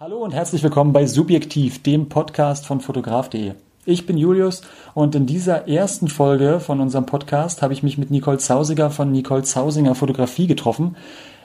Hallo und herzlich willkommen bei Subjektiv, dem Podcast von fotograf.de. Ich bin Julius und in dieser ersten Folge von unserem Podcast habe ich mich mit Nicole Zausiger von Nicole Zausinger Fotografie getroffen.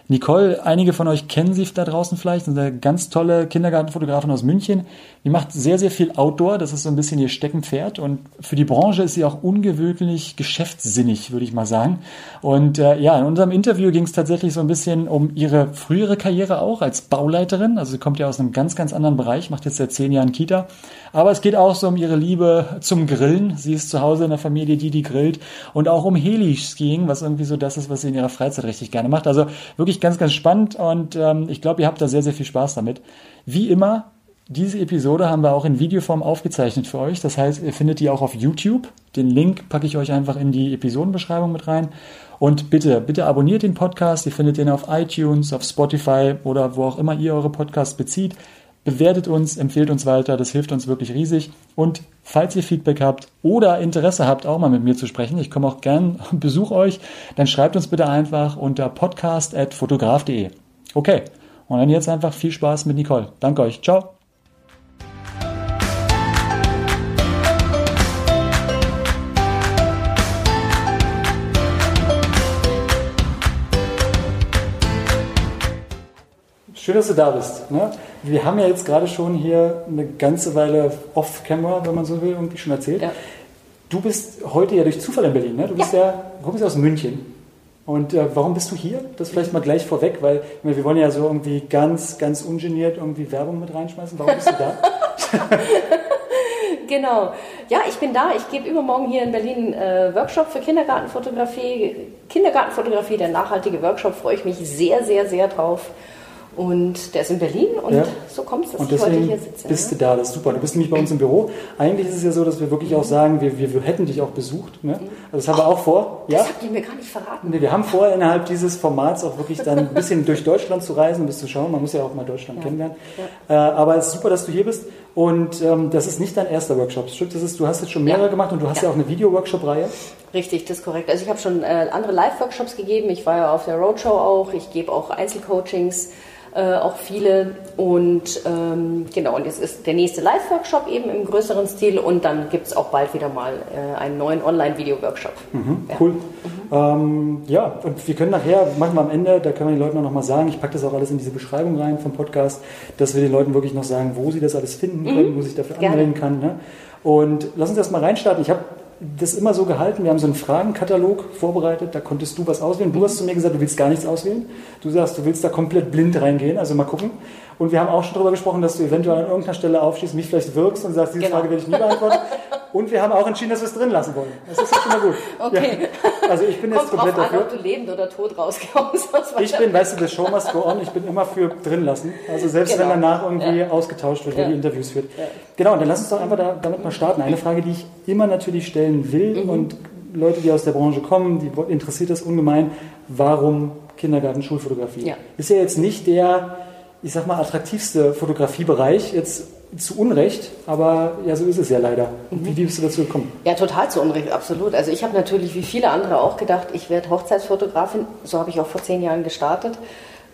Nicole, einige von euch kennen sie da draußen vielleicht, eine ganz tolle Kindergartenfotografin aus München. Die macht sehr, sehr viel Outdoor, das ist so ein bisschen ihr Steckenpferd und für die Branche ist sie auch ungewöhnlich geschäftssinnig, würde ich mal sagen. Und äh, ja, in unserem Interview ging es tatsächlich so ein bisschen um ihre frühere Karriere auch als Bauleiterin. Also sie kommt ja aus einem ganz, ganz anderen Bereich, macht jetzt seit zehn Jahren Kita. Aber es geht auch so um ihre Liebe zum Grillen. Sie ist zu Hause in der Familie, die die grillt. Und auch um Heli-Skiing, was irgendwie so das ist, was sie in ihrer Freizeit richtig gerne macht. Also wirklich ganz, ganz spannend und ähm, ich glaube, ihr habt da sehr, sehr viel Spaß damit. Wie immer, diese Episode haben wir auch in Videoform aufgezeichnet für euch. Das heißt, ihr findet die auch auf YouTube. Den Link packe ich euch einfach in die Episodenbeschreibung mit rein. Und bitte, bitte abonniert den Podcast. Ihr findet den auf iTunes, auf Spotify oder wo auch immer ihr eure Podcasts bezieht. Bewertet uns, empfehlt uns weiter, das hilft uns wirklich riesig. Und falls ihr Feedback habt oder Interesse habt, auch mal mit mir zu sprechen, ich komme auch gern, besuche euch, dann schreibt uns bitte einfach unter podcast.fotograf.de. Okay, und dann jetzt einfach viel Spaß mit Nicole. Danke euch. Ciao. Schön, dass du da bist. Ne? Wir haben ja jetzt gerade schon hier eine ganze Weile off-camera, wenn man so will, irgendwie schon erzählt. Ja. Du bist heute ja durch Zufall in Berlin. Ne? Du bist ja, ja du kommst aus München. Und äh, warum bist du hier? Das vielleicht mal gleich vorweg, weil wir wollen ja so irgendwie ganz, ganz ungeniert irgendwie Werbung mit reinschmeißen. Warum bist du da? genau. Ja, ich bin da. Ich gebe übermorgen hier in Berlin äh, Workshop für Kindergartenfotografie. Kindergartenfotografie, der nachhaltige Workshop, freue ich mich sehr, sehr, sehr drauf. Und der ist in Berlin und ja. so kommt es, dass und ich heute hier sitze. Bist du da, das ist super. Du bist nämlich bei uns im Büro. Eigentlich ist es ja so, dass wir wirklich auch sagen, wir, wir, wir hätten dich auch besucht. Ne? Also das haben wir auch vor. Ja? Das habt ihr mir gar nicht verraten. Nee, wir haben vor, innerhalb dieses Formats auch wirklich dann ein bisschen durch Deutschland zu reisen, um das zu schauen. Man muss ja auch mal Deutschland ja. kennenlernen. Ja. Äh, aber es ist super, dass du hier bist. Und ähm, das ist nicht dein erster Workshop. Stimmt, das ist, du hast jetzt schon mehrere gemacht und du hast ja, auch eine Video-Workshop-Reihe. Richtig, das ist korrekt. Also ich habe schon äh, andere Live-Workshops gegeben. Ich war ja auf der Roadshow auch. Ich gebe auch Einzelcoachings äh, auch viele. Und ähm, genau, und jetzt ist der nächste Live-Workshop eben im größeren Stil und dann gibt es auch bald wieder mal äh, einen neuen Online-Video-Workshop. Mhm, ja. Cool. Mhm. Ähm, ja, und wir können nachher, machen wir am Ende, da können wir den Leuten auch nochmal sagen, ich packe das auch alles in diese Beschreibung rein vom Podcast, dass wir den Leuten wirklich noch sagen, wo sie das alles finden können, mhm. wo sich dafür anmelden kann. Ne? Und lass uns erstmal reinstarten. Ich habe das immer so gehalten. Wir haben so einen Fragenkatalog vorbereitet, da konntest du was auswählen. Du hast zu mir gesagt, du willst gar nichts auswählen. Du sagst, du willst da komplett blind reingehen, also mal gucken. Und wir haben auch schon darüber gesprochen, dass du eventuell an irgendeiner Stelle aufstehst, mich vielleicht wirkst und sagst, diese genau. Frage werde ich nie beantworten. Und wir haben auch entschieden, dass wir es drin lassen wollen. Das ist schon mal gut. Okay. Ja. Also ich bin Kommt jetzt komplett dafür. An, ob du lebend oder tot rauskommst. Ich bin, weißt du, das Show must go on. Ich bin immer für drin lassen. Also selbst genau. wenn danach irgendwie ja. ausgetauscht wird, wer die Interviews führt. Ja. Genau, und dann lass uns doch einfach da, damit mal starten. Eine Frage, die ich immer natürlich stellen will mhm. und Leute, die aus der Branche kommen, die interessiert das ungemein. Warum Kindergarten, Schulfotografie? Ja. Ist ja jetzt nicht der, ich sag mal, attraktivste Fotografiebereich. Jetzt zu Unrecht, aber ja, so ist es ja leider. Mhm. Wie, wie bist du dazu gekommen? Ja, total zu Unrecht, absolut. Also ich habe natürlich wie viele andere auch gedacht, ich werde Hochzeitsfotografin. So habe ich auch vor zehn Jahren gestartet.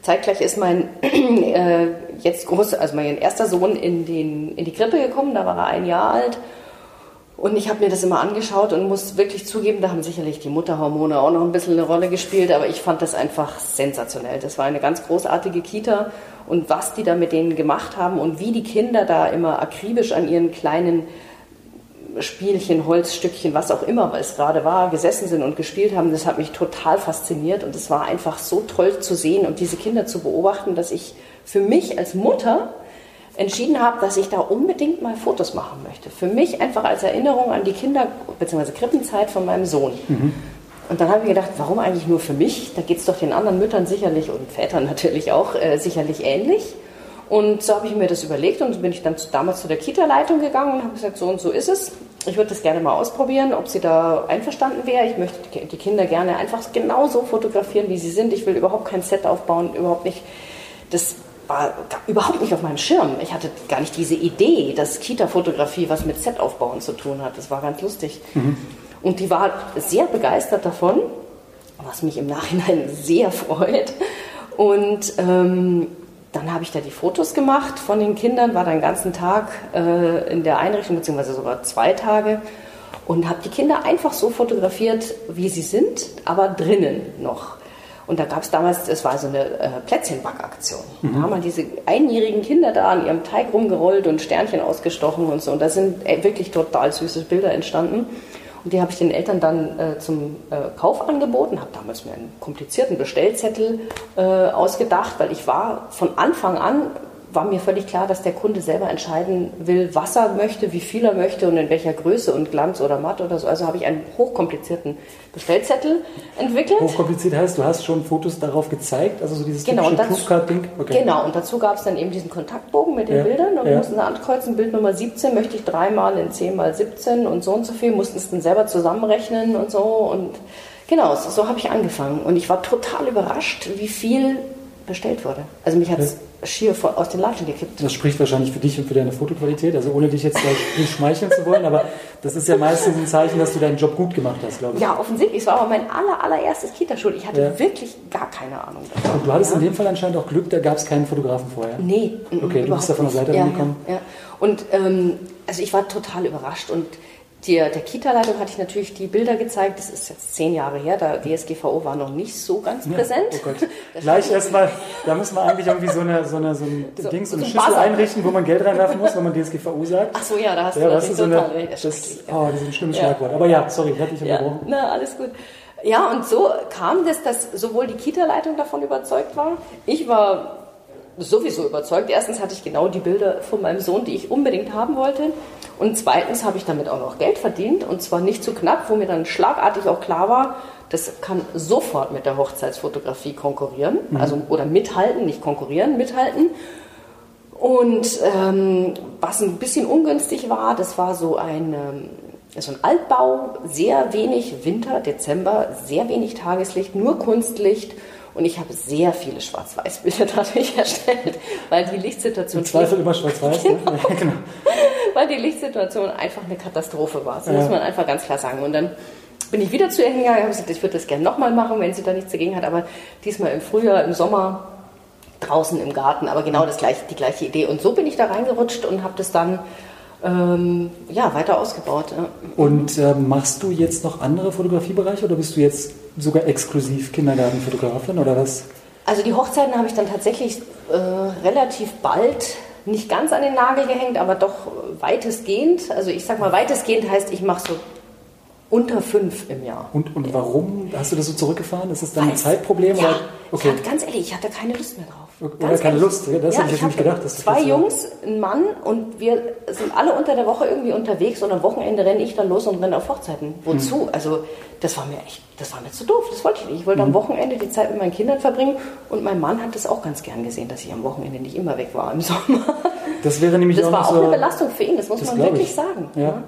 Zeitgleich ist mein äh, jetzt groß, also mein erster Sohn in, den, in die Krippe gekommen, da war er ein Jahr alt. Und ich habe mir das immer angeschaut und muss wirklich zugeben, da haben sicherlich die Mutterhormone auch noch ein bisschen eine Rolle gespielt, aber ich fand das einfach sensationell. Das war eine ganz großartige Kita und was die da mit denen gemacht haben und wie die Kinder da immer akribisch an ihren kleinen Spielchen, Holzstückchen, was auch immer es gerade war, gesessen sind und gespielt haben, das hat mich total fasziniert und es war einfach so toll zu sehen und diese Kinder zu beobachten, dass ich für mich als Mutter entschieden habe, dass ich da unbedingt mal Fotos machen möchte. Für mich einfach als Erinnerung an die Kinder- bzw. Krippenzeit von meinem Sohn. Mhm. Und dann habe ich gedacht, warum eigentlich nur für mich? Da geht es doch den anderen Müttern sicherlich und Vätern natürlich auch äh, sicherlich ähnlich. Und so habe ich mir das überlegt und bin ich dann damals zu der Kita-Leitung gegangen und habe gesagt, so und so ist es. Ich würde das gerne mal ausprobieren, ob sie da einverstanden wäre. Ich möchte die Kinder gerne einfach genauso fotografieren, wie sie sind. Ich will überhaupt kein Set aufbauen, überhaupt nicht das war überhaupt nicht auf meinem Schirm. Ich hatte gar nicht diese Idee, dass Kita-Fotografie was mit Set-Aufbauen zu tun hat. Das war ganz lustig. Mhm. Und die war sehr begeistert davon, was mich im Nachhinein sehr freut. Und ähm, dann habe ich da die Fotos gemacht von den Kindern, war dann den ganzen Tag äh, in der Einrichtung, beziehungsweise sogar zwei Tage und habe die Kinder einfach so fotografiert, wie sie sind, aber drinnen noch. Und da gab es damals, es war so eine äh, Plätzchenbackaktion. Mhm. Da haben wir diese einjährigen Kinder da an ihrem Teig rumgerollt und Sternchen ausgestochen und so. Und da sind äh, wirklich total süße Bilder entstanden. Und die habe ich den Eltern dann äh, zum äh, Kauf angeboten, habe damals mir einen komplizierten Bestellzettel äh, ausgedacht, weil ich war von Anfang an war mir völlig klar, dass der Kunde selber entscheiden will, was er möchte, wie viel er möchte und in welcher Größe und Glanz oder matt oder so. Also habe ich einen hochkomplizierten Bestellzettel entwickelt. Hochkompliziert heißt, du hast schon Fotos darauf gezeigt, also so dieses genau, Flugcard-Ding? Okay. Genau, und dazu gab es dann eben diesen Kontaktbogen mit den ja, Bildern und ja. wir mussten da ankreuzen, Bild Nummer 17 möchte ich dreimal in 10 mal 17 und so und so viel, mussten es dann selber zusammenrechnen und so und genau, so, so habe ich angefangen und ich war total überrascht, wie viel bestellt wurde. Also mich hat es schier aus den Latschen gekippt. Das spricht wahrscheinlich für dich und für deine Fotoqualität, also ohne dich jetzt gleich nicht schmeicheln zu wollen, aber das ist ja meistens ein Zeichen, dass du deinen Job gut gemacht hast, glaube ich. Ja, offensichtlich. Es war aber mein aller, allererstes Kitaschul. Ich hatte ja. wirklich gar keine Ahnung davon. Und du hattest ja. in dem Fall anscheinend auch Glück, da gab es keinen Fotografen vorher. Nee. Okay, du bist da von der Seite ja, rangekommen. Ja, ja. Und ähm, also ich war total überrascht und der, der Kita-Leitung hatte ich natürlich die Bilder gezeigt. Das ist jetzt zehn Jahre her. Der DSGVO war noch nicht so ganz präsent. Ja, oh Gott. Gleich erstmal, da muss man eigentlich irgendwie so eine, so eine, so ein so, Ding, so eine Schüssel Buzzer. einrichten, wo man Geld reinwerfen muss, wenn man DSGVO sagt. Ach so, ja, da hast ja, du das so eine, das, oh, das ist ein schlimmes ja. Schlagwort. Aber ja, sorry, ich hatte dich unterbrochen. Ja, na, alles gut. Ja, und so kam das, dass sowohl die Kita-Leitung davon überzeugt war, ich war sowieso überzeugt. Erstens hatte ich genau die Bilder von meinem Sohn, die ich unbedingt haben wollte. Und zweitens habe ich damit auch noch Geld verdient und zwar nicht zu knapp, wo mir dann schlagartig auch klar war, das kann sofort mit der Hochzeitsfotografie konkurrieren, mhm. also oder mithalten, nicht konkurrieren, mithalten. Und ähm, was ein bisschen ungünstig war, das war so ein, ähm, so ein Altbau, sehr wenig Winter, Dezember, sehr wenig Tageslicht, nur Kunstlicht und ich habe sehr viele Schwarz-Weiß-Bilder dadurch erstellt, weil die Lichtsituation. Im Zweifel immer Schwarz-Weiß, genau. Ne? genau. Weil die Lichtsituation einfach eine Katastrophe war. Das ja. muss man einfach ganz klar sagen. Und dann bin ich wieder zu ihr hingegangen und habe gesagt, ich würde das gerne nochmal machen, wenn sie da nichts dagegen hat. Aber diesmal im Frühjahr, im Sommer, draußen im Garten. Aber genau das gleiche, die gleiche Idee. Und so bin ich da reingerutscht und habe das dann ähm, ja, weiter ausgebaut. Und äh, machst du jetzt noch andere Fotografiebereiche oder bist du jetzt sogar exklusiv Kindergartenfotografin oder was? Also die Hochzeiten habe ich dann tatsächlich äh, relativ bald nicht ganz an den Nagel gehängt, aber doch weitestgehend. Also ich sag mal, weitestgehend heißt, ich mache so unter fünf im Jahr. Und, und warum hast du das so zurückgefahren? Ist das dann ein Zeitproblem? Ja, okay. hatte, ganz ehrlich, ich hatte keine Lust mehr drauf. Oder keine ehrlich. Lust, das ja, hätte ich, ich nicht gedacht. Dass zwei Jungs, ein Mann und wir sind alle unter der Woche irgendwie unterwegs und am Wochenende renne ich dann los und renne auf Hochzeiten. Wozu? Hm. Also das war mir echt, das war mir zu doof, das wollte ich nicht. Ich wollte hm. am Wochenende die Zeit mit meinen Kindern verbringen und mein Mann hat das auch ganz gern gesehen, dass ich am Wochenende nicht immer weg war im Sommer. Das wäre nämlich das auch war auch so, eine Belastung für ihn, das muss das man wirklich ich. sagen. Ja. ja.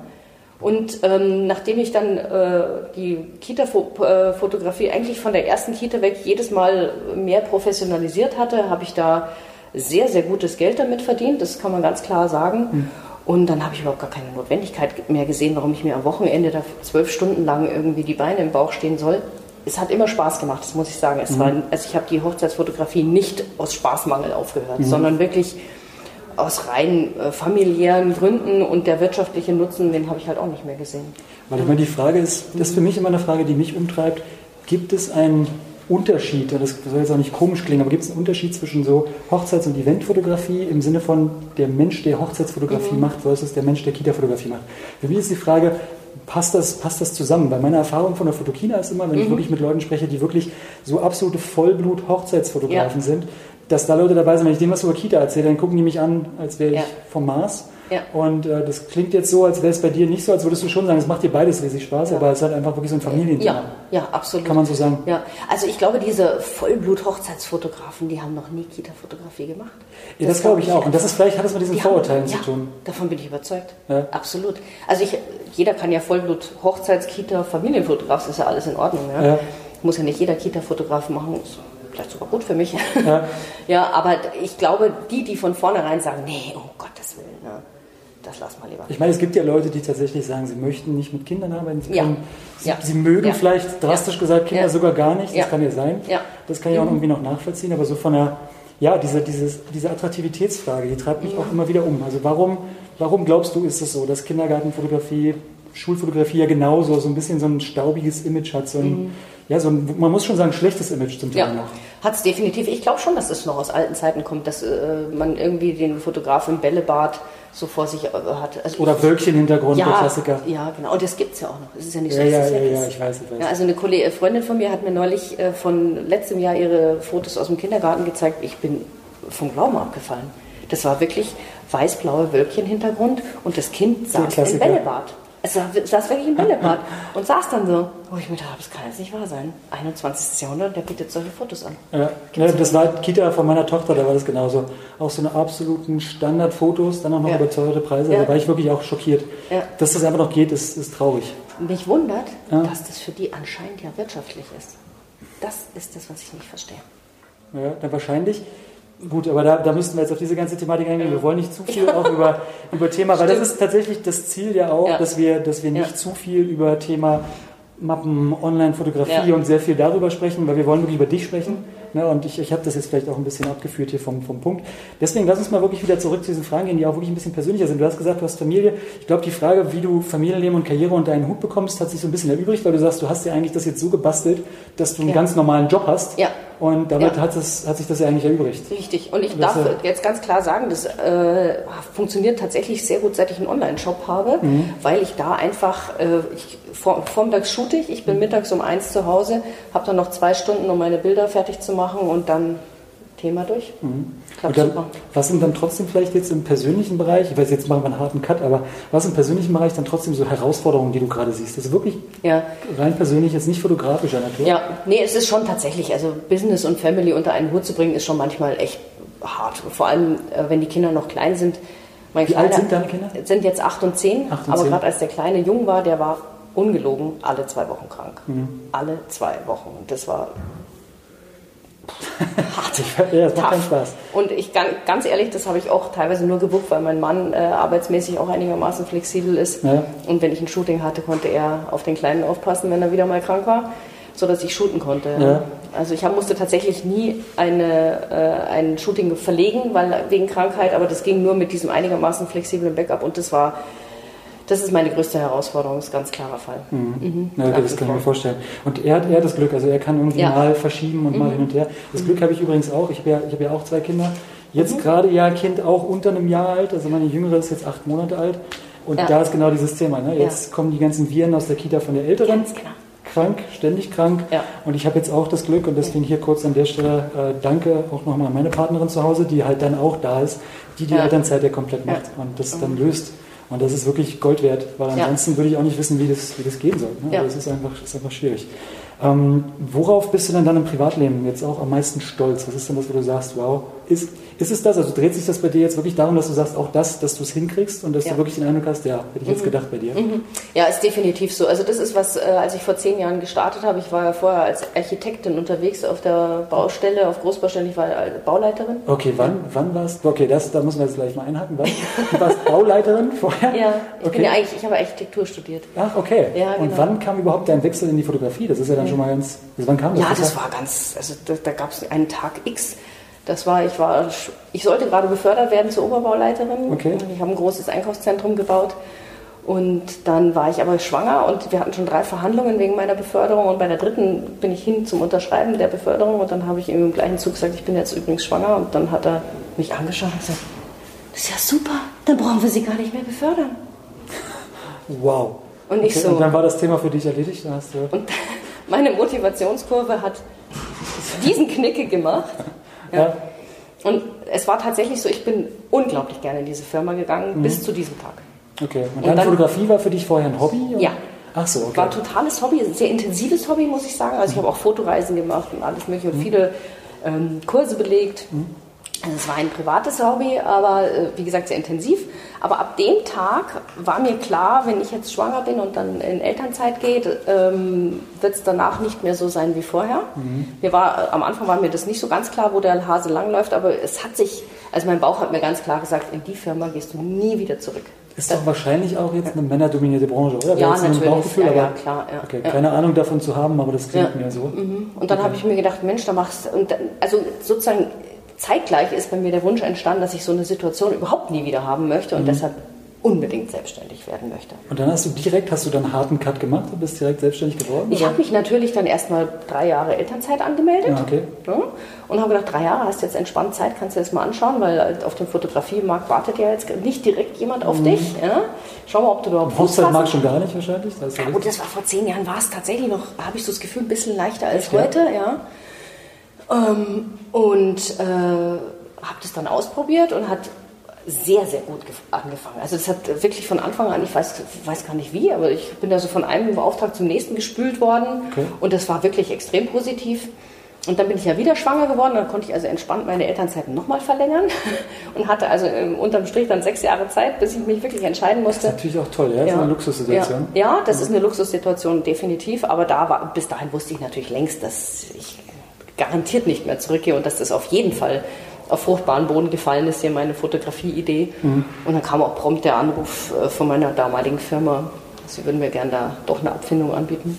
Und ähm, nachdem ich dann äh, die Kita-Fotografie eigentlich von der ersten Kita weg jedes Mal mehr professionalisiert hatte, habe ich da sehr, sehr gutes Geld damit verdient, das kann man ganz klar sagen. Mhm. Und dann habe ich überhaupt gar keine Notwendigkeit mehr gesehen, warum ich mir am Wochenende da zwölf Stunden lang irgendwie die Beine im Bauch stehen soll. Es hat immer Spaß gemacht, das muss ich sagen. Es mhm. war, also ich habe die Hochzeitsfotografie nicht aus Spaßmangel aufgehört, mhm. sondern wirklich aus rein äh, familiären Gründen und der wirtschaftliche Nutzen, den habe ich halt auch nicht mehr gesehen. Weil ich meine, die Frage ist, das ist für mich immer eine Frage, die mich umtreibt, gibt es einen Unterschied, das soll jetzt auch nicht komisch klingen, aber gibt es einen Unterschied zwischen so Hochzeits- und Eventfotografie im Sinne von der Mensch, der Hochzeitsfotografie mhm. macht, versus der Mensch, der Kita-Fotografie macht? Für mich ist die Frage, passt das, passt das zusammen? Weil meine Erfahrung von der Fotokina ist immer, wenn mhm. ich wirklich mit Leuten spreche, die wirklich so absolute Vollblut-Hochzeitsfotografen ja. sind, dass da Leute dabei sind, wenn ich denen was über Kita erzähle, dann gucken die mich an, als wäre ich ja. vom Mars. Ja. Und äh, das klingt jetzt so, als wäre es bei dir nicht so, als würdest du schon sagen, es macht dir beides riesig Spaß, ja. aber es ist halt einfach wirklich so ein Familienthema. Ja, ja, absolut. Kann man so sagen. Ja, also ich glaube, diese Vollblut-Hochzeitsfotografen, die haben noch nie Kita-Fotografie gemacht. Ja, das, das glaube ich auch. Und das ist vielleicht hat es mit diesen Vorurteilen haben, zu tun. Davon bin ich überzeugt. Absolut. Also ich, jeder kann ja Vollblut-Hochzeits-, Kita-, Familienfotograf, das ist ja alles in Ordnung. Ja? Muss ja nicht jeder Kita-Fotograf machen vielleicht sogar gut für mich. Ja. ja, aber ich glaube, die, die von vornherein sagen, nee, um Gottes Willen, ne, das lass mal lieber. Ich meine, es gibt ja Leute, die tatsächlich sagen, sie möchten nicht mit Kindern arbeiten. Sie, können, sie, ja. sie mögen ja. vielleicht drastisch gesagt Kinder sogar gar nicht. Das kann ja sein. Das kann ich auch irgendwie noch nachvollziehen. Aber so von der ja, diese, dieses, diese Attraktivitätsfrage, die treibt mich mhm. auch immer wieder um. Also warum, warum glaubst du, ist es so, dass Kindergartenfotografie, Schulfotografie ja genauso so ein bisschen so ein staubiges Image hat, so ein, mhm. Ja, so ein, man muss schon sagen, schlechtes Image zum Teil ja. noch. Hat es definitiv. Ich glaube schon, dass es noch aus alten Zeiten kommt, dass äh, man irgendwie den Fotograf im Bällebad so vor sich äh, hat. Also Oder Wölkchen-Hintergrund, ja, der Klassiker. Ja, genau. Und das gibt es ja auch noch. Es ist ja nicht so, ja, ja, ja, ja, ich weiß, ich weiß. Ja, also eine Kollegin, äh, Freundin von mir hat mir neulich äh, von letztem Jahr ihre Fotos aus dem Kindergarten gezeigt. Ich bin vom Glauben abgefallen. Das war wirklich weiß-blaue Wölkchen-Hintergrund und das Kind saß im Bällebad. Es saß wirklich im Bällebad und saß dann so. Wo ich mir dachte, das kann jetzt nicht wahr sein. 21. Jahrhundert, der bietet solche Fotos an. Ja, ja das war Kita von meiner Tochter, da war das genauso. Auch so eine absoluten Standardfotos, dann auch noch ja. überteuerte Preise. Ja. Da war ich wirklich auch schockiert. Ja. Dass das einfach noch geht, ist, ist traurig. Mich wundert, ja. dass das für die anscheinend ja wirtschaftlich ist. Das ist das, was ich nicht verstehe. Ja, dann wahrscheinlich. Gut, aber da, da müssten wir jetzt auf diese ganze Thematik eingehen. Wir wollen nicht zu viel auch über, über Thema, weil Stimmt. das ist tatsächlich das Ziel ja auch, ja. dass wir, dass wir nicht ja. zu viel über Thema Mappen, Online-Fotografie ja. und sehr viel darüber sprechen, weil wir wollen wirklich über dich sprechen. Ne? Und ich, ich habe das jetzt vielleicht auch ein bisschen abgeführt hier vom, vom Punkt. Deswegen lass uns mal wirklich wieder zurück zu diesen Fragen gehen, die auch wirklich ein bisschen persönlicher sind. Du hast gesagt, du hast Familie. Ich glaube, die Frage, wie du Familienleben und Karriere unter einen Hut bekommst, hat sich so ein bisschen erübrigt, weil du sagst, du hast ja eigentlich das jetzt so gebastelt, dass du einen ganz normalen Job hast. Ja. Und damit ja. hat, es, hat sich das ja eigentlich erübrigt. Richtig. Und ich darf jetzt ganz klar sagen, das äh, funktioniert tatsächlich sehr gut, seit ich einen Online-Shop habe, mhm. weil ich da einfach, äh, ich, vor, vormittags shoote ich, ich bin mittags um eins zu Hause, habe dann noch zwei Stunden, um meine Bilder fertig zu machen und dann Thema durch. Mhm. Klappt dann, super. Was sind dann trotzdem vielleicht jetzt im persönlichen Bereich, ich weiß, jetzt machen wir einen harten Cut, aber was im persönlichen Bereich dann trotzdem so Herausforderungen, die du gerade siehst? Das ist wirklich ja. rein persönlich, jetzt nicht fotografischer Natur? Ja, nee, es ist schon tatsächlich, also Business und Family unter einen Hut zu bringen, ist schon manchmal echt hart. Vor allem, äh, wenn die Kinder noch klein sind. Mein Wie Kleiner, alt sind deine Kinder? Sind jetzt acht und zehn, acht und aber gerade als der Kleine jung war, der war ungelogen alle zwei Wochen krank. Mhm. Alle zwei Wochen. Und das war hart. ja, das macht keinen Spaß. Und ich ganz ehrlich, das habe ich auch teilweise nur gebucht, weil mein Mann äh, arbeitsmäßig auch einigermaßen flexibel ist. Ja. Und wenn ich ein Shooting hatte, konnte er auf den Kleinen aufpassen, wenn er wieder mal krank war, sodass ich shooten konnte. Ja. Also ich hab, musste tatsächlich nie eine, äh, ein Shooting verlegen, weil wegen Krankheit, aber das ging nur mit diesem einigermaßen flexiblen Backup und das war das ist meine größte Herausforderung, ist ein ganz klarer Fall. Mhm. Mhm. Ja, das kann ich mir vorstellen. Und er hat, er das Glück, also er kann irgendwie ja. mal verschieben und mhm. mal hin und her. Das Glück habe ich übrigens auch. Ich habe ja, hab ja auch zwei Kinder. Jetzt mhm. gerade ja Kind auch unter einem Jahr alt, also meine Jüngere ist jetzt acht Monate alt. Und ja. da ist genau dieses Thema. Ne? Jetzt ja. kommen die ganzen Viren aus der Kita von der Älteren. Ganz genau. Krank, ständig krank. Ja. Und ich habe jetzt auch das Glück, und deswegen hier kurz an der Stelle äh, danke auch nochmal an meine Partnerin zu Hause, die halt dann auch da ist, die die Elternzeit ja komplett macht und das dann mhm. löst. Und das ist wirklich Gold wert, weil ansonsten ja. würde ich auch nicht wissen, wie das, wie das gehen soll. Ne? Ja. Das ist einfach, ist einfach schwierig. Ähm, worauf bist du denn dann im Privatleben jetzt auch am meisten stolz? Was ist denn das, wo du sagst, wow, ist, ist es das? Also dreht sich das bei dir jetzt wirklich darum, dass du sagst, auch das, dass du es hinkriegst und dass ja. du wirklich den Eindruck hast, ja, hätte ich jetzt mhm. gedacht bei dir? Mhm. Ja, ist definitiv so. Also das ist was, äh, als ich vor zehn Jahren gestartet habe, ich war ja vorher als Architektin unterwegs auf der Baustelle, auf Großbaustelle, ich war Bauleiterin. Okay, wann, wann warst du? Okay, das, da müssen wir jetzt gleich mal einhaken. Wann? Du warst Bauleiterin vorher? Ja, ich okay. bin ja eigentlich, ich habe Architektur studiert. Ach, okay. Ja, und genau. wann kam überhaupt dein Wechsel in die Fotografie? Das ist ja dann schon mal ganz, also wann kam das? Ja, das war ganz, also da, da gab es einen Tag X, das war, ich war, ich sollte gerade befördert werden zur Oberbauleiterin. Okay. Ich habe ein großes Einkaufszentrum gebaut. Und dann war ich aber schwanger und wir hatten schon drei Verhandlungen wegen meiner Beförderung und bei der dritten bin ich hin zum Unterschreiben der Beförderung und dann habe ich ihm im gleichen Zug gesagt, ich bin jetzt übrigens schwanger und dann hat er mich angeschaut und gesagt, das ist ja super, dann brauchen wir sie gar nicht mehr befördern. Wow. Und ich okay, so. Und dann war das Thema für dich erledigt? Hast du und meine Motivationskurve hat diesen Knicke gemacht. Ja. Und es war tatsächlich so, ich bin unglaublich gerne in diese Firma gegangen, mhm. bis zu diesem Tag. Okay. Und, und deine dann, Fotografie war für dich vorher ein Hobby? Oder? Ja. Ach so, okay. War ein totales Hobby, ein sehr intensives Hobby, muss ich sagen. Also ich habe auch Fotoreisen gemacht und alles mögliche und mhm. viele ähm, Kurse belegt. Mhm. Also es war ein privates Hobby, aber äh, wie gesagt sehr intensiv. Aber ab dem Tag war mir klar, wenn ich jetzt schwanger bin und dann in Elternzeit geht, ähm, wird es danach nicht mehr so sein wie vorher. Mhm. Mir war, am Anfang war mir das nicht so ganz klar, wo der Hase langläuft, aber es hat sich, also mein Bauch hat mir ganz klar gesagt, in die Firma gehst du nie wieder zurück. Ist doch wahrscheinlich auch jetzt eine männerdominierte Branche, oder? Ja, natürlich. Bauchgefühl, ja, ja, klar. Ja. Okay, keine Ahnung davon zu haben, aber das klingt mir so. Mhm. Und dann okay. habe ich mir gedacht, Mensch, da machst du, also sozusagen zeitgleich ist bei mir der Wunsch entstanden, dass ich so eine Situation überhaupt nie wieder haben möchte und mhm. deshalb unbedingt selbstständig werden möchte. Und dann hast du direkt, hast du dann einen harten Cut gemacht und bist direkt selbstständig geworden? Ich habe mich natürlich dann erstmal drei Jahre Elternzeit angemeldet. Ja, okay. Ja, und habe gedacht, drei Jahre hast du jetzt entspannt Zeit, kannst du das mal anschauen, weil auf dem Fotografiemarkt wartet ja jetzt nicht direkt jemand auf mhm. dich. Ja? Schau mal, ob du überhaupt Hochzeitmarkt schon gar nicht wahrscheinlich. Das ja, gut, das war vor zehn Jahren, war es tatsächlich noch, habe ich so das Gefühl, ein bisschen leichter als Echt, heute. Ja. Ähm, und äh, habe das dann ausprobiert und hat sehr, sehr gut angefangen. Also das hat wirklich von Anfang an, ich weiß, weiß gar nicht wie, aber ich bin da so von einem Auftrag zum nächsten gespült worden okay. und das war wirklich extrem positiv. Und dann bin ich ja wieder schwanger geworden, dann konnte ich also entspannt meine Elternzeiten nochmal verlängern und hatte also unterm Strich dann sechs Jahre Zeit, bis ich mich wirklich entscheiden musste. Das ist natürlich auch toll, ja? Das ja. ist eine Luxussituation. Ja, ja das mhm. ist eine Luxussituation, definitiv, aber da war, bis dahin wusste ich natürlich längst, dass ich garantiert nicht mehr zurückgehe und dass das auf jeden Fall auf fruchtbaren Boden gefallen ist, hier meine Fotografie-Idee. Mhm. Und dann kam auch prompt der Anruf äh, von meiner damaligen Firma, sie würden mir gerne da doch eine Abfindung anbieten.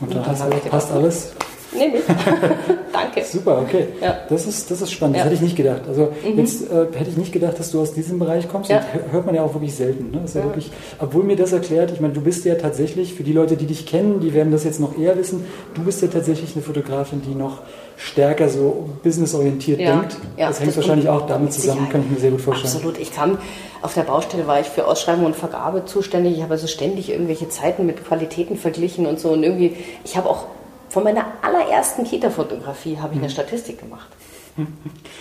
Und dann, und dann hast du, passt alles? Nehme ich. Danke. Super, okay. Ja. Das, ist, das ist spannend. Ja. Das hätte ich nicht gedacht. Also mhm. jetzt äh, hätte ich nicht gedacht, dass du aus diesem Bereich kommst. Ja. hört man ja auch wirklich selten. Ne? Ja. wirklich, obwohl mir das erklärt, ich meine, du bist ja tatsächlich, für die Leute, die dich kennen, die werden das jetzt noch eher wissen, du bist ja tatsächlich eine Fotografin, die noch stärker so businessorientiert denkt. das hängt das wahrscheinlich auch damit zusammen, kann ich mir sehr gut vorstellen. Absolut. Ich kam, auf der Baustelle war ich für Ausschreibung und Vergabe zuständig. Ich habe also ständig irgendwelche Zeiten mit Qualitäten verglichen und so. Und irgendwie, ich habe auch von meiner allerersten Kita-Fotografie habe ich eine hm. Statistik gemacht.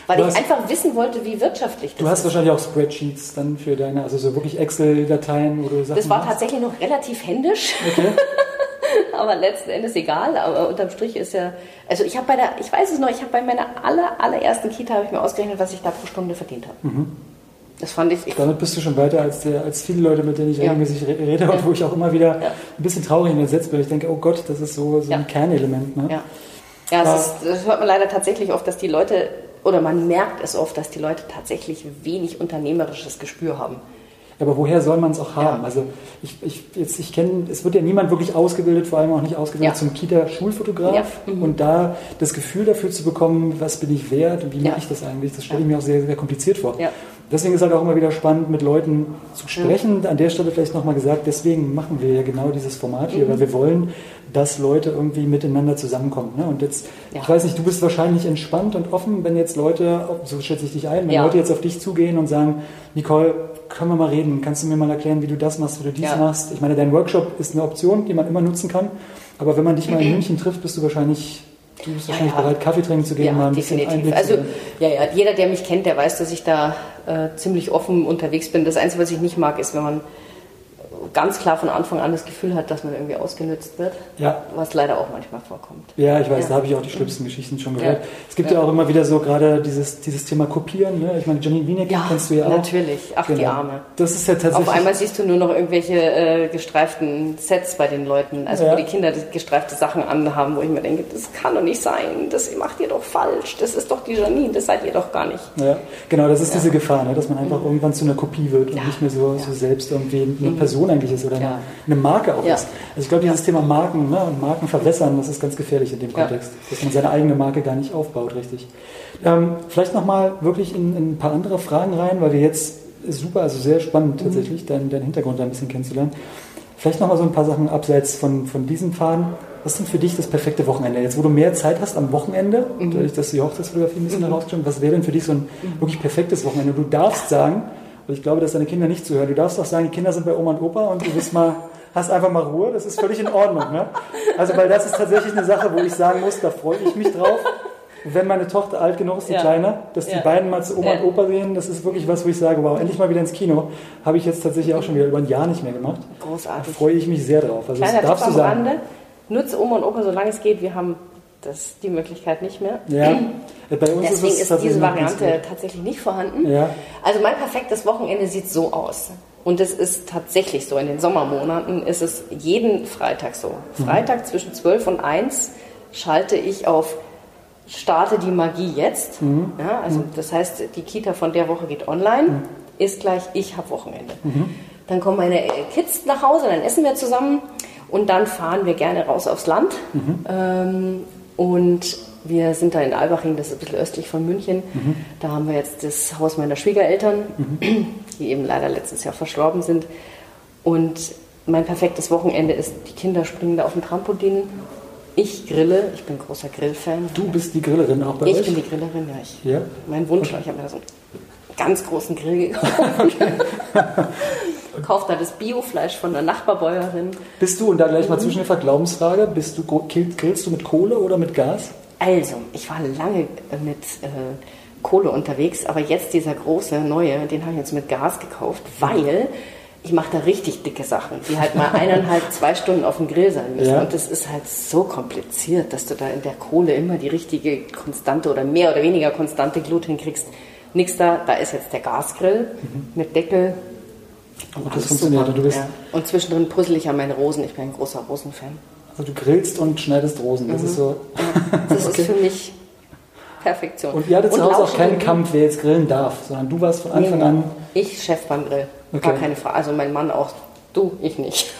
Weil hast, ich einfach wissen wollte, wie wirtschaftlich das ist. Du hast ist. wahrscheinlich auch Spreadsheets dann für deine, also so wirklich Excel-Dateien, wo du Sachen Das war machst. tatsächlich noch relativ händisch. Okay. aber letzten Endes egal. Aber unterm Strich ist ja, also ich habe bei der, ich weiß es noch, ich habe bei meiner aller, allerersten Kita habe ich mir ausgerechnet, was ich da pro Stunde verdient habe. Mhm. Das fand ich, Damit bist du schon weiter als, der, als viele Leute, mit denen ich ja. regelmäßig rede ja. und wo ich auch immer wieder ja. ein bisschen traurig in der Setz bin. Ich denke, oh Gott, das ist so, so ein Kernelement. Ne? Ja, ja ist, das hört man leider tatsächlich oft, dass die Leute, oder man merkt es oft, dass die Leute tatsächlich wenig unternehmerisches Gespür haben. Aber woher soll man es auch haben? Ja. Also ich, ich, jetzt, ich kenne, es wird ja niemand wirklich ausgebildet, vor allem auch nicht ausgebildet ja. zum Kita-Schulfotograf. Ja. Mhm. Und da das Gefühl dafür zu bekommen, was bin ich wert und wie mache ich das eigentlich, das stelle ich mir auch sehr, sehr kompliziert vor. Deswegen ist halt auch immer wieder spannend, mit Leuten zu sprechen. An der Stelle vielleicht nochmal gesagt, deswegen machen wir ja genau dieses Format hier, mhm. weil wir wollen, dass Leute irgendwie miteinander zusammenkommen. Ne? Und jetzt, ja. ich weiß nicht, du bist wahrscheinlich entspannt und offen, wenn jetzt Leute, so schätze ich dich ein, wenn ja. Leute jetzt auf dich zugehen und sagen, Nicole, können wir mal reden, kannst du mir mal erklären, wie du das machst, wie du dies ja. machst? Ich meine, dein Workshop ist eine Option, die man immer nutzen kann, aber wenn man dich mal in München trifft, bist du wahrscheinlich Du bist wahrscheinlich ja, ja. bereit, Kaffee trinken zu gehen, ja, mal ein definitiv. bisschen Einblick Also ja, ja, jeder, der mich kennt, der weiß, dass ich da äh, ziemlich offen unterwegs bin. Das Einzige, was ich nicht mag, ist, wenn man ganz klar von Anfang an das Gefühl hat, dass man irgendwie ausgenutzt wird. Ja. Was leider auch manchmal vorkommt. Ja, ich weiß, ja. da habe ich auch die schlimmsten Geschichten schon gehört. Ja. Es gibt ja. auch immer wieder so gerade dieses, dieses Thema Kopieren. Ne? Ich meine, Janine Wiener ja, kennst du ja auch. natürlich. Ach, genau. die Arme. Das ist ja tatsächlich... Auf einmal siehst du nur noch irgendwelche äh, gestreiften Sets bei den Leuten. Also wo die Kinder gestreifte Sachen anhaben, wo ich mir denke, das kann doch nicht sein. Das macht ihr doch falsch. Das ist doch die Janine. Das seid ihr doch gar nicht. Ja, genau. Das ist diese Gefahr, ne? dass man einfach mhm. irgendwann zu einer Kopie wird und nicht mehr so, so selbst irgendwie eine mhm. Person eigentlich ist oder eine, eine Marke auch ja. ist. Also ich glaube, dieses Thema Marken ne, und Marken verwässern, das ist ganz gefährlich in dem Kontext, dass man seine eigene Marke gar nicht aufbaut, richtig. Ähm, vielleicht nochmal wirklich in, in, ein paar andere Fragen rein, weil wir jetzt super, also sehr spannend mhm. tatsächlich, mhm. deinen, deinen Hintergrund ein bisschen kennenzulernen. Vielleicht nochmal so ein paar Sachen abseits von, von diesem Faden. Was ist denn für dich das perfekte Wochenende? Jetzt, wo du mehr Zeit hast am Wochenende, mhm. dadurch, dass du die Hochzeitsfotografie ein bisschen mhm. herausgestellt was wäre denn für dich so ein mhm. wirklich perfektes Wochenende? Du darfst sagen, und ich glaube, dass deine Kinder nicht zuhören. Du darfst auch sagen, die Kinder sind bei Oma und Opa und du bist mal, hast einfach mal Ruhe. Das ist völlig in Ordnung. Ne? Also, weil das ist tatsächlich eine Sache, wo ich sagen muss, da freue ich mich drauf. Wenn meine Tochter alt genug ist, die ja. Kleine, dass die ja. beiden mal zu Oma ja. und Opa gehen, das ist wirklich was, wo ich sage, wow, endlich mal wieder ins Kino. Habe ich jetzt tatsächlich auch schon wieder über ein Jahr nicht mehr gemacht. Großartig. Da freue ich mich sehr drauf. Also Kleiner das darfst Tipp du sagen. Rande, nutze Oma und Opa, solange es geht. Wir haben das, die Möglichkeit nicht mehr. Ja. Bei uns Deswegen ist, ist diese Variante tatsächlich nicht vorhanden. Ja. Also mein perfektes Wochenende sieht so aus. Und es ist tatsächlich so, in den Sommermonaten ist es jeden Freitag so. Mhm. Freitag zwischen 12 und 1 schalte ich auf Starte die Magie jetzt. Mhm. Ja, also mhm. das heißt, die Kita von der Woche geht online, mhm. ist gleich, ich habe Wochenende. Mhm. Dann kommen meine Kids nach Hause, dann essen wir zusammen und dann fahren wir gerne raus aufs Land. Mhm. Ähm, und Wir sind da in Albaching, das ist ein bisschen östlich von München. Mhm. Da haben wir jetzt das Haus meiner Schwiegereltern, die eben leider letztes Jahr verstorben sind. Und mein perfektes Wochenende ist, die Kinder springen da auf dem Trampolin. Ich grille, ich bin großer Grillfan. Du bist die Grillerin auch bei Ich euch? bin die Grillerin, ja. Ich, Ja? Mein Wunsch, ich habe mir da so einen ganz großen Grill gekauft. Kauft da das Biofleisch von der Nachbarbäuerin. Bist du, und da gleich mal zwischen der Glaubensfrage, bist du, grill- grillst du mit Kohle oder mit Gas? Also, ich war lange äh, mit äh, Kohle unterwegs, aber jetzt dieser große neue, den habe ich jetzt mit Gas gekauft, weil ich mache da richtig dicke Sachen, die halt mal eineinhalb, zwei Stunden auf dem Grill sein müssen. Ja. Und das ist halt so kompliziert, dass du da in der Kohle immer die richtige konstante oder mehr oder weniger konstante Glut hinkriegst. Nix da, da ist jetzt der Gasgrill mit Deckel. Und das Alles funktioniert. super, du bist, ja. Und zwischendrin puzzle ich an meine Rosen. Ich bin ein großer Rosenfan. also du grillst und schneidest Rosen. Das ist so. Das Okay. ist für mich Perfektion. Und ihr hattet zu Hause auch keinen. Kampf, wer jetzt grillen darf, sondern du warst von Anfang Nee, an. Ich Chef beim Grill. Okay. Gar keine Frage. Also mein Mann auch. Du, ich nicht.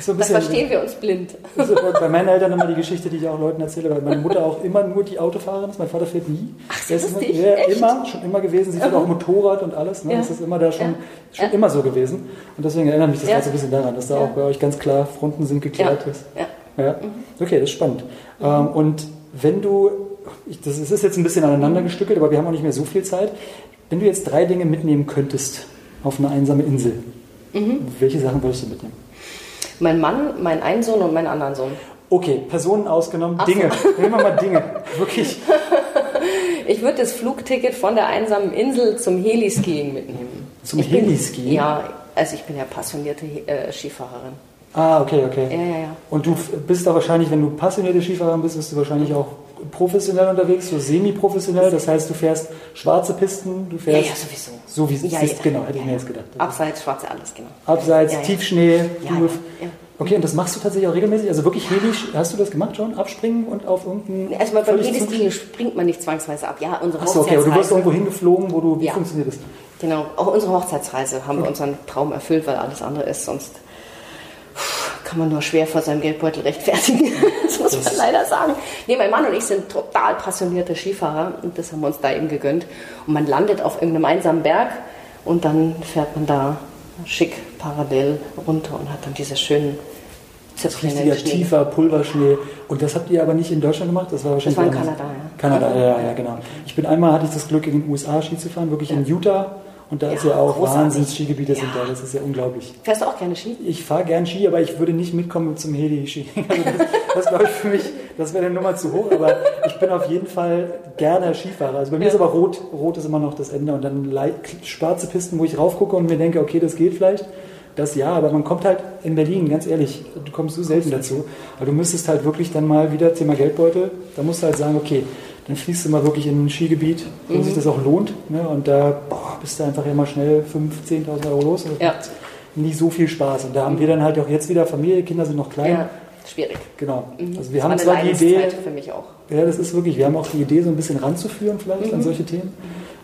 So Da verstehen wir uns blind. ist bei meinen Eltern immer die Geschichte, die ich auch Leuten erzähle, weil meine Mutter auch immer nur die Autofahrerin ist. Mein Vater fährt nie. Ach, Der ist immer, ja, echt? immer, schon immer gewesen. Sie fährt auch Motorrad und alles. Ne? Ja. Das ist immer da schon, Ja. schon Ja. immer so gewesen. Und deswegen erinnert mich das gerade so ein bisschen daran, dass da auch bei euch ganz klar Fronten sind geklärt Ja. ist. Ja. Ja, okay, das ist spannend. Ähm, und wenn du, ich, das ist jetzt ein bisschen aneinander gestückelt, aber wir haben auch nicht mehr so viel Zeit. Wenn du jetzt drei Dinge mitnehmen könntest auf eine einsame Insel, welche Sachen würdest du mitnehmen? Mein Mann, mein einen Sohn und meinen anderen Sohn. Okay, Personen ausgenommen, Ach so. Dinge. Nehmen wir mal Dinge. Wirklich. Ich würde das Flugticket von der einsamen Insel zum Heliskiing mitnehmen. Zum Ich bin- Heliskiing? Ja, also ich bin ja passionierte äh, Skifahrerin. Ah, okay, okay. Ja, ja, ja. Und du bist da wahrscheinlich, wenn du passionierte Skifahrerin bist, bist du wahrscheinlich auch professionell unterwegs, so semi-professionell. Das heißt, du fährst schwarze Pisten, du Ja, fährst ja, sowieso. so wie es Ja, ist. ja. Genau, hätte ich Ja, mir ja. jetzt gedacht. Abseits, schwarze, alles, genau. Abseits, Ja, ja. Tiefschnee. Ja, ja, ja. Okay, und das machst du tatsächlich auch regelmäßig? Also wirklich Heli, hast du das gemacht schon? Abspringen und auf irgendeinen. Erstmal beim völlig Heliskiing springt man nicht zwangsweise ab. Ja, unsere Achso, okay, aber du wirst irgendwo hingeflogen, wo du. Wie Ja. funktioniert das? Genau, auch unsere Hochzeitsreise haben wir unseren Traum erfüllt, weil alles andere ist sonst kann man nur schwer vor seinem Geldbeutel rechtfertigen. das muss man leider sagen. Nee, mein Mann und ich sind total passionierte Skifahrer und das haben wir uns da eben gegönnt. Und man landet auf irgendeinem einsamen Berg und dann fährt man da schick parallel runter und hat dann diese schönen Richtiger tiefer Pulverschnee. Und das habt ihr aber nicht in Deutschland gemacht? Das war wahrscheinlich Das war in. Kanada, ja. Kanada, ja, ja, genau. Ich bin einmal, hatte ich das Glück, in den USA Ski zu fahren, wirklich in Utah. Und da ist Ja, ja auch. Wahnsinns-Skigebiete sind Ja. da. Das ist ja unglaublich. Fährst du auch gerne Ski? Ich fahre gern Ski, aber ich würde nicht mitkommen zum Heli-Ski. Also das, das glaube ich für mich, das wäre eine Nummer zu hoch. Aber ich bin auf jeden Fall gerne Skifahrer. Also bei mir ist aber rot, rot ist immer noch das Ende und dann schwarze Pisten, wo ich raufgucke und mir denke, okay, das geht vielleicht. Das ja, aber man kommt halt in Berlin, ganz ehrlich, du kommst so selten dazu. Weil du müsstest halt wirklich dann mal wieder Thema Geldbeutel, da musst du halt sagen, okay, dann fließt du mal wirklich in ein Skigebiet, wo Mhm. sich das auch lohnt. Ne? Und da boah, bist du einfach mal schnell 5.000, 10.000 Euro los. Und das Ja. macht nie so viel Spaß. Und da haben wir dann halt auch jetzt wieder Familie, Kinder sind noch klein. Ja, schwierig. Genau. Mhm. Also wir Das haben war zwar die Idee, für mich auch. ja, das ist wirklich, wir haben auch die Idee, so ein bisschen ranzuführen vielleicht Mhm. an solche Themen.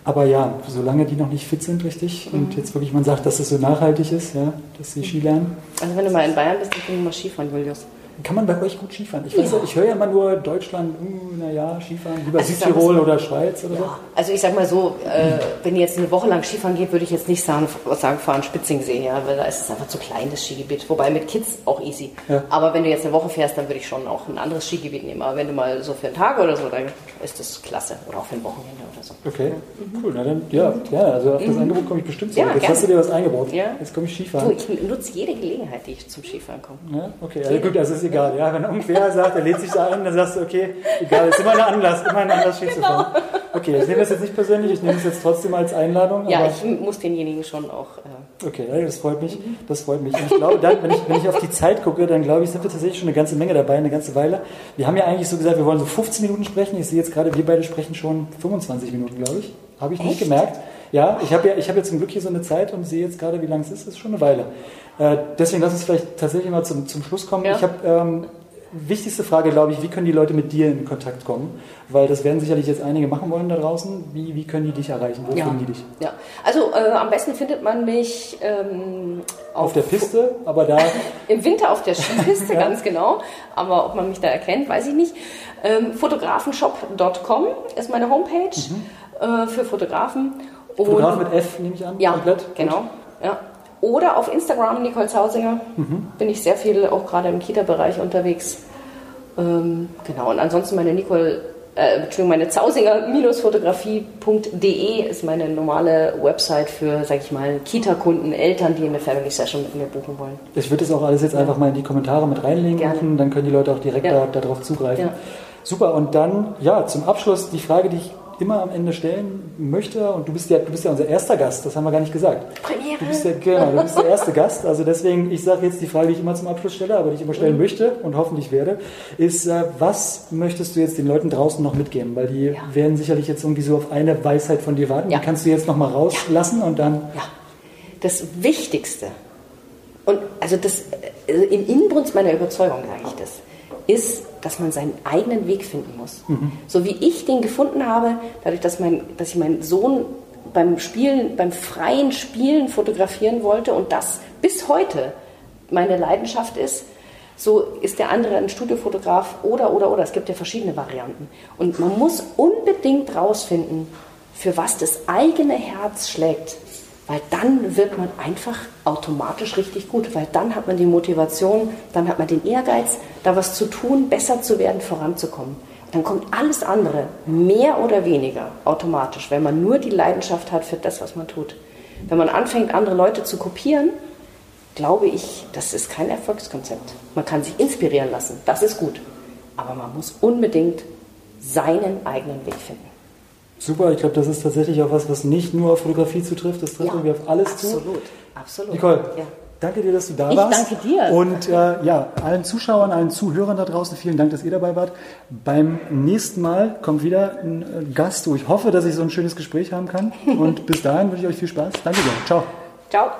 Aber ja, solange die noch nicht fit sind, richtig, Mhm. und jetzt wirklich man sagt, dass es so nachhaltig ist, ja, dass sie Ski lernen, Also wenn du mal in Bayern bist, dann können wir mal Skifahren, Julius. Kann man bei euch gut Skifahren. Ich, weiß, ja. ich höre ja immer nur Deutschland, uh, naja, Skifahren, lieber Also mal Südtirol so- oder Schweiz oder so. Ja, also ich sag mal so, äh, wenn ihr jetzt eine Woche lang Skifahren geht, würde ich jetzt nicht sagen, sagen fahren Spitzingsee, ja, weil da ist es einfach zu klein, das Skigebiet. Wobei mit Kids auch easy. Ja. Aber wenn du jetzt eine Woche fährst, dann würde ich schon auch ein anderes Skigebiet nehmen. Aber wenn du mal so für einen Tag oder so, dann ist das klasse. Oder auch für ein Wochenende oder so. Okay, cool. Na dann, ja, ja, also auf das Angebot komme ich bestimmt zurück. Mhm. Ja, Jetzt gerne. hast du dir was eingebaut. Ja. Jetzt komme ich Du, Skifahren. ich nutze jede Gelegenheit, die ich zum Skifahren komme. Ja, okay, also gut, das ist egal. Ja, wenn irgendwer sagt, er lädt sich da ein, dann sagst du, okay, egal, ist immer ein Anlass, immer ein Anlass, Ski zu fahren. Okay, ich nehme das jetzt nicht persönlich, ich nehme es jetzt trotzdem als Einladung. Ja, ich muss denjenigen schon auch. Äh, Okay, das freut mich. Das freut mich. Und ich glaube, dann, wenn, ich, wenn ich auf die Zeit gucke, dann glaube ich, sind wir tatsächlich schon eine ganze Menge dabei, eine ganze Weile. Wir haben ja eigentlich so gesagt, wir wollen so 15 Minuten sprechen. Ich sehe jetzt gerade, wir beide sprechen schon 25 Minuten, glaube ich. Habe ich nicht Echt? gemerkt. Ja, ich habe ja, ich habe ja zum Glück hier so eine Zeit und sehe jetzt gerade, wie lang es ist. Das ist schon eine Weile. Äh, deswegen lass uns vielleicht tatsächlich mal zum, zum Schluss kommen. Ja. Ich habe ähm, wichtigste Frage, glaube ich, wie können die Leute mit dir in Kontakt kommen? Weil das werden sicherlich jetzt einige machen wollen da draußen. Wie, wie können die dich erreichen? Wo ja. finden die dich? Ja, also äh, am besten findet man mich ähm, auf, auf, der Piste, aber da. Im Winter auf der Skipiste, ja. ganz genau. Aber ob man mich da erkennt, weiß ich nicht. Ähm, Fotografenshop.com ist meine Homepage mhm. äh, für Fotografen. Fotograf mit F nehme ich an, ja, komplett. Genau. Ja. Oder auf Instagram, Nicole Zausinger, mhm. bin ich sehr viel auch gerade im Kita-Bereich unterwegs. Ähm, genau, und ansonsten meine Nicole, äh, Entschuldigung, meine Zausinger-fotografie.de ist meine normale Website für, sag ich mal, Kita-Kunden, Eltern, die eine Family Session mit mir buchen wollen. Ich würde das auch alles jetzt ja. einfach mal in die Kommentare mit reinlegen, dann können die Leute auch direkt ja. darauf zugreifen. Ja. Super, und dann, ja, zum Abschluss die Frage, die ich immer am Ende stellen möchte. Und du bist ja, du bist ja unser erster Gast, das haben wir gar nicht gesagt. Premiere. Du bist ja, genau, du bist der erste Gast. Also deswegen, ich sage jetzt die Frage, die ich immer zum Abschluss stelle, aber die ich immer stellen mhm. möchte und hoffentlich werde, ist, äh, was möchtest du jetzt den Leuten draußen noch mitgeben? Weil die ja. werden sicherlich jetzt irgendwie so auf eine Weisheit von dir warten. Ja. Die kannst du jetzt nochmal rauslassen ja. und dann. Ja. Das Wichtigste, und also das, also im Inbrunst meiner Überzeugung sage ich das, ist, dass man seinen eigenen Weg finden muss. Mhm. So wie ich den gefunden habe, dadurch, dass, mein, dass ich meinen Sohn beim Spielen, beim freien Spielen fotografieren wollte und das bis heute meine Leidenschaft ist, so ist der andere ein Studiofotograf oder, oder, oder. Es gibt ja verschiedene Varianten. Und man muss unbedingt rausfinden, für was das eigene Herz schlägt. Weil dann wird man einfach automatisch richtig gut, weil dann hat man die Motivation, dann hat man den Ehrgeiz, da was zu tun, besser zu werden, voranzukommen. Dann kommt alles andere mehr oder weniger automatisch, wenn man nur die Leidenschaft hat für das, was man tut. Wenn man anfängt, andere Leute zu kopieren, glaube ich, das ist kein Erfolgskonzept. Man kann sich inspirieren lassen, das ist gut. Aber man muss unbedingt seinen eigenen Weg finden. Super, ich glaube, das ist tatsächlich auch was, was nicht nur auf Fotografie zutrifft, das trifft ja, irgendwie auf alles absolut, zu. Absolut, absolut. Nicole, ja. danke dir, dass du da ich warst. Ich danke dir. Und äh, ja, allen Zuschauern, allen Zuhörern da draußen, vielen Dank, dass ihr dabei wart. Beim nächsten Mal kommt wieder ein äh, Gast, wo ich hoffe, dass ich so ein schönes Gespräch haben kann. Und bis dahin wünsche ich euch viel Spaß. Danke dir. Ciao. Ciao.